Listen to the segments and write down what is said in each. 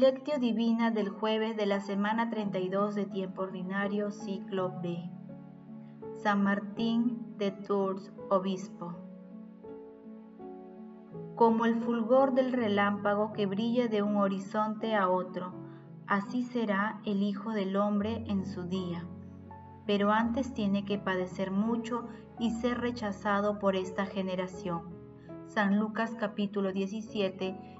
Lectio Divina del jueves de la semana 32 de tiempo ordinario, ciclo B. San Martín de Tours, obispo. Como el fulgor del relámpago que brilla de un horizonte a otro, así será el Hijo del Hombre en su día. Pero antes tiene que padecer mucho y ser rechazado por esta generación. San Lucas capítulo 17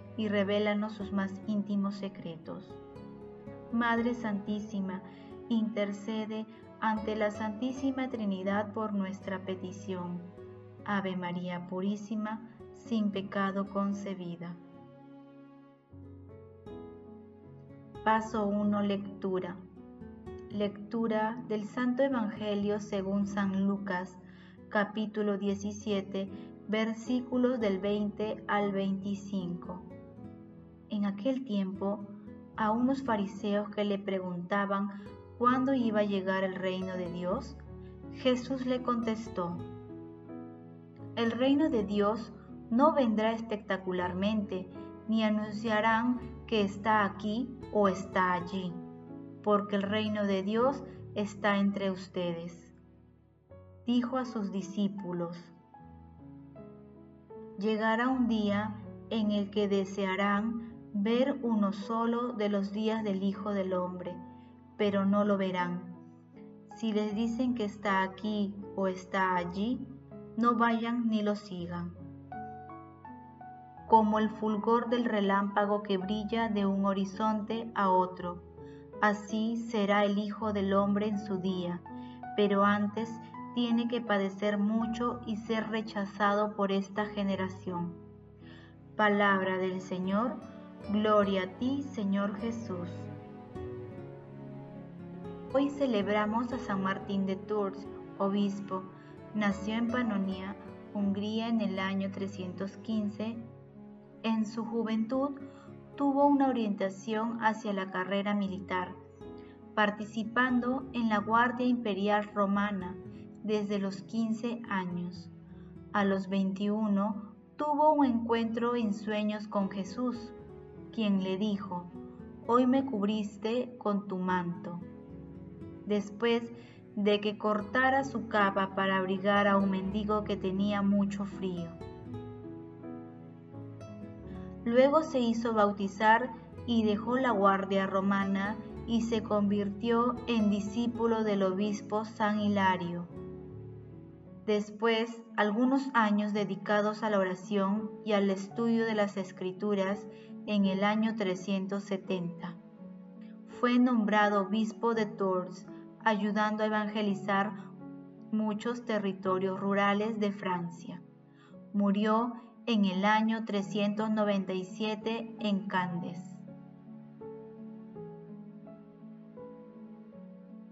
y revélanos sus más íntimos secretos. Madre Santísima, intercede ante la Santísima Trinidad por nuestra petición. Ave María Purísima, sin pecado concebida. Paso 1. Lectura. Lectura del Santo Evangelio según San Lucas, capítulo 17, versículos del 20 al 25 en aquel tiempo a unos fariseos que le preguntaban cuándo iba a llegar el reino de Dios, Jesús le contestó, el reino de Dios no vendrá espectacularmente, ni anunciarán que está aquí o está allí, porque el reino de Dios está entre ustedes. Dijo a sus discípulos, llegará un día en el que desearán ver uno solo de los días del Hijo del Hombre, pero no lo verán. Si les dicen que está aquí o está allí, no vayan ni lo sigan. Como el fulgor del relámpago que brilla de un horizonte a otro, así será el Hijo del Hombre en su día, pero antes tiene que padecer mucho y ser rechazado por esta generación. Palabra del Señor, Gloria a ti, Señor Jesús. Hoy celebramos a San Martín de Tours, obispo. Nació en Panonia, Hungría, en el año 315. En su juventud tuvo una orientación hacia la carrera militar, participando en la Guardia Imperial Romana desde los 15 años. A los 21 tuvo un encuentro en sueños con Jesús quien le dijo, Hoy me cubriste con tu manto. Después de que cortara su capa para abrigar a un mendigo que tenía mucho frío. Luego se hizo bautizar y dejó la guardia romana y se convirtió en discípulo del obispo San Hilario. Después, algunos años dedicados a la oración y al estudio de las escrituras en el año 370. Fue nombrado obispo de Tours, ayudando a evangelizar muchos territorios rurales de Francia. Murió en el año 397 en Candes.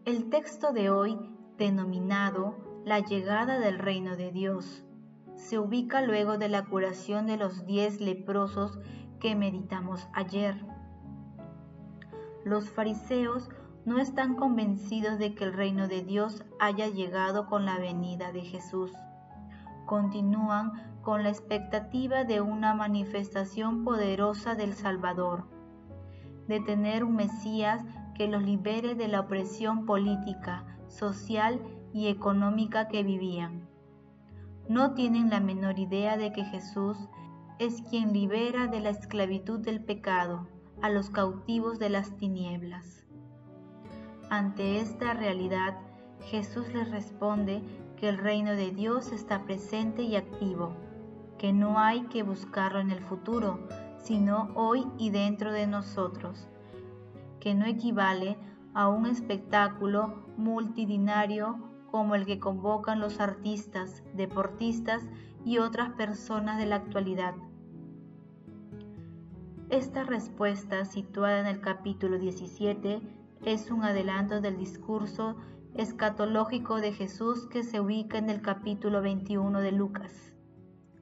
El texto de hoy, denominado La llegada del reino de Dios, se ubica luego de la curación de los diez leprosos que meditamos ayer. Los fariseos no están convencidos de que el reino de Dios haya llegado con la venida de Jesús. Continúan con la expectativa de una manifestación poderosa del Salvador, de tener un Mesías que los libere de la opresión política, social y económica que vivían. No tienen la menor idea de que Jesús es quien libera de la esclavitud del pecado a los cautivos de las tinieblas. Ante esta realidad, Jesús les responde que el reino de Dios está presente y activo, que no hay que buscarlo en el futuro, sino hoy y dentro de nosotros, que no equivale a un espectáculo multidinario como el que convocan los artistas, deportistas y otras personas de la actualidad, esta respuesta, situada en el capítulo 17, es un adelanto del discurso escatológico de Jesús que se ubica en el capítulo 21 de Lucas.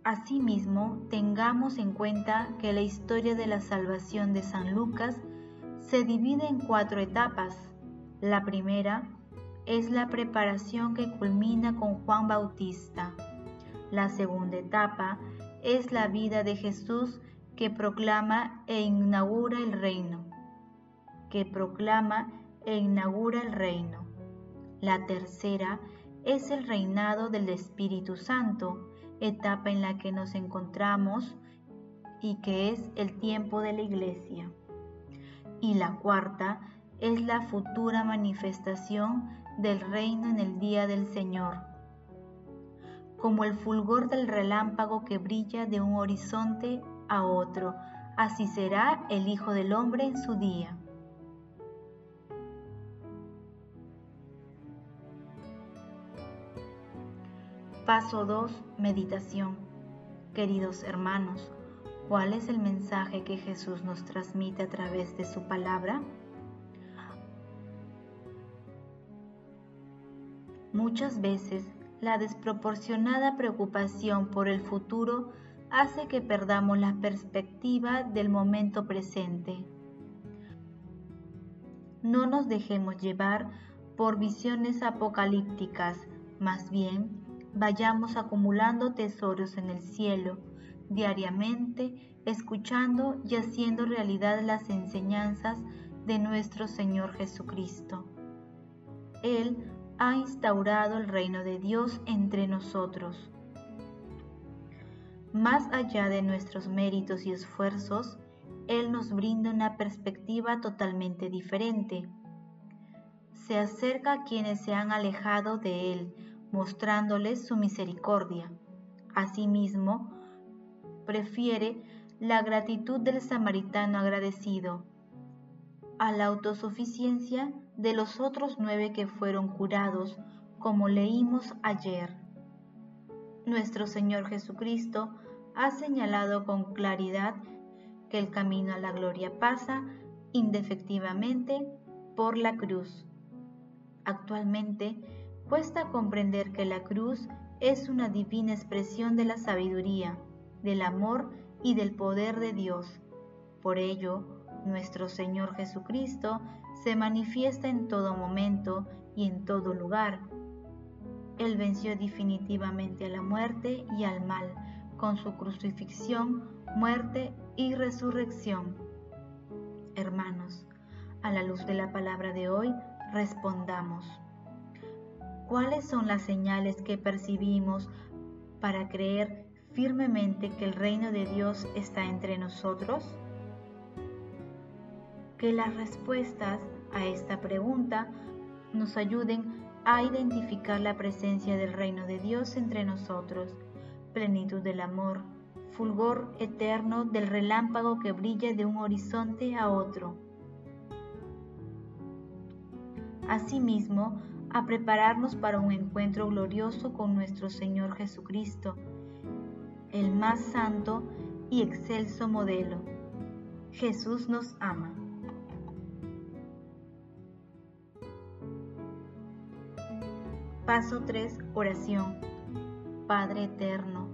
Asimismo, tengamos en cuenta que la historia de la salvación de San Lucas se divide en cuatro etapas. La primera es la preparación que culmina con Juan Bautista. La segunda etapa es la vida de Jesús que proclama e inaugura el reino. Que proclama e inaugura el reino. La tercera es el reinado del Espíritu Santo, etapa en la que nos encontramos y que es el tiempo de la iglesia. Y la cuarta es la futura manifestación del reino en el día del Señor. Como el fulgor del relámpago que brilla de un horizonte a otro, así será el Hijo del Hombre en su día. Paso 2. Meditación. Queridos hermanos, ¿cuál es el mensaje que Jesús nos transmite a través de su palabra? Muchas veces la desproporcionada preocupación por el futuro hace que perdamos la perspectiva del momento presente. No nos dejemos llevar por visiones apocalípticas, más bien vayamos acumulando tesoros en el cielo, diariamente escuchando y haciendo realidad las enseñanzas de nuestro Señor Jesucristo. Él ha instaurado el reino de Dios entre nosotros. Más allá de nuestros méritos y esfuerzos, Él nos brinda una perspectiva totalmente diferente. Se acerca a quienes se han alejado de Él, mostrándoles su misericordia. Asimismo, prefiere la gratitud del samaritano agradecido a la autosuficiencia de los otros nueve que fueron curados, como leímos ayer. Nuestro Señor Jesucristo ha señalado con claridad que el camino a la gloria pasa indefectivamente por la cruz. Actualmente, Cuesta comprender que la cruz es una divina expresión de la sabiduría, del amor y del poder de Dios. Por ello, nuestro Señor Jesucristo se manifiesta en todo momento y en todo lugar. Él venció definitivamente a la muerte y al mal con su crucifixión, muerte y resurrección. Hermanos, a la luz de la palabra de hoy, respondamos. ¿Cuáles son las señales que percibimos para creer firmemente que el reino de Dios está entre nosotros? Que las respuestas a esta pregunta nos ayuden a identificar la presencia del reino de Dios entre nosotros, plenitud del amor, fulgor eterno del relámpago que brilla de un horizonte a otro. Asimismo, a prepararnos para un encuentro glorioso con nuestro Señor Jesucristo, el más santo y excelso modelo. Jesús nos ama. Paso 3. Oración. Padre eterno,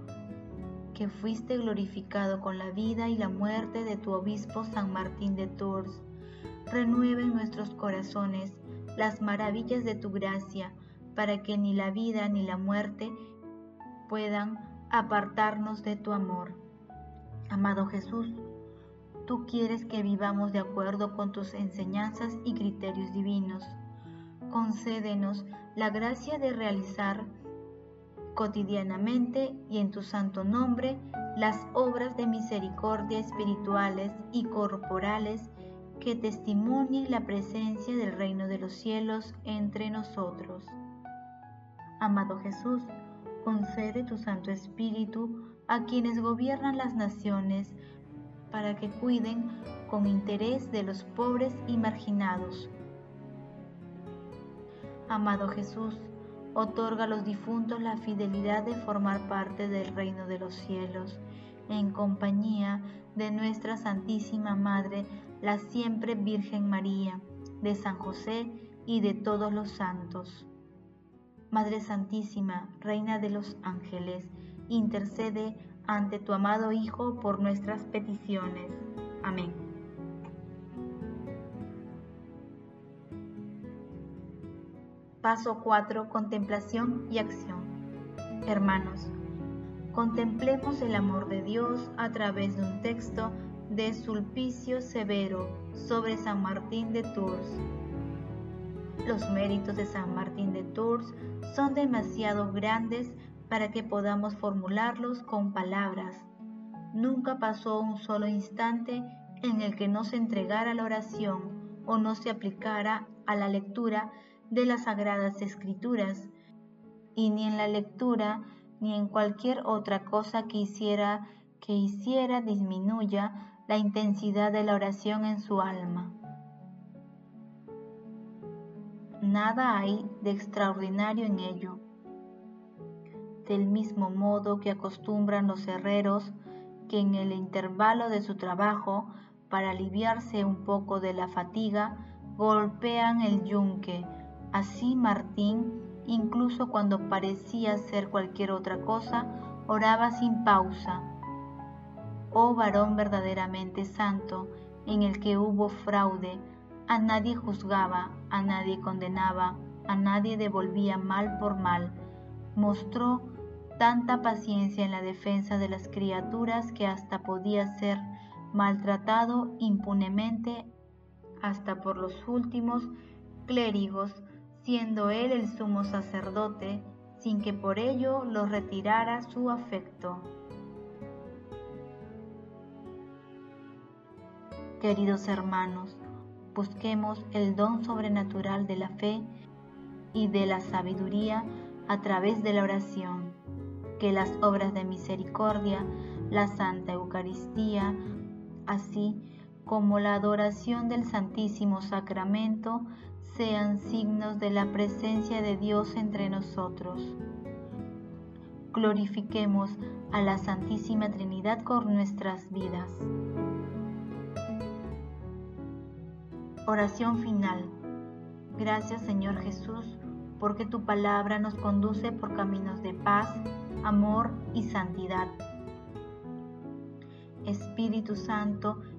que fuiste glorificado con la vida y la muerte de tu obispo San Martín de Tours, renueve en nuestros corazones las maravillas de tu gracia, para que ni la vida ni la muerte puedan apartarnos de tu amor. Amado Jesús, tú quieres que vivamos de acuerdo con tus enseñanzas y criterios divinos. Concédenos la gracia de realizar cotidianamente y en tu santo nombre las obras de misericordia espirituales y corporales que testimonien la presencia del reino de los cielos entre nosotros. Amado Jesús, concede tu Santo Espíritu a quienes gobiernan las naciones para que cuiden con interés de los pobres y marginados. Amado Jesús, otorga a los difuntos la fidelidad de formar parte del reino de los cielos, en compañía de nuestra Santísima Madre, la siempre Virgen María, de San José y de todos los santos. Madre Santísima, Reina de los Ángeles, intercede ante tu amado Hijo por nuestras peticiones. Amén. Paso 4. Contemplación y acción. Hermanos, contemplemos el amor de Dios a través de un texto de Sulpicio Severo sobre San Martín de Tours. Los méritos de San Martín de Tours son demasiado grandes para que podamos formularlos con palabras. Nunca pasó un solo instante en el que no se entregara la oración o no se aplicara a la lectura de las sagradas escrituras, y ni en la lectura ni en cualquier otra cosa que hiciera que hiciera disminuya la intensidad de la oración en su alma. Nada hay de extraordinario en ello. Del mismo modo que acostumbran los herreros que en el intervalo de su trabajo, para aliviarse un poco de la fatiga, golpean el yunque Así Martín, incluso cuando parecía ser cualquier otra cosa, oraba sin pausa. Oh varón verdaderamente santo, en el que hubo fraude, a nadie juzgaba, a nadie condenaba, a nadie devolvía mal por mal. Mostró tanta paciencia en la defensa de las criaturas que hasta podía ser maltratado impunemente hasta por los últimos clérigos siendo él el sumo sacerdote, sin que por ello lo retirara su afecto. Queridos hermanos, busquemos el don sobrenatural de la fe y de la sabiduría a través de la oración, que las obras de misericordia, la Santa Eucaristía, así como la adoración del Santísimo Sacramento, sean signos de la presencia de Dios entre nosotros. Glorifiquemos a la Santísima Trinidad con nuestras vidas. Oración final. Gracias Señor Jesús, porque tu palabra nos conduce por caminos de paz, amor y santidad. Espíritu Santo,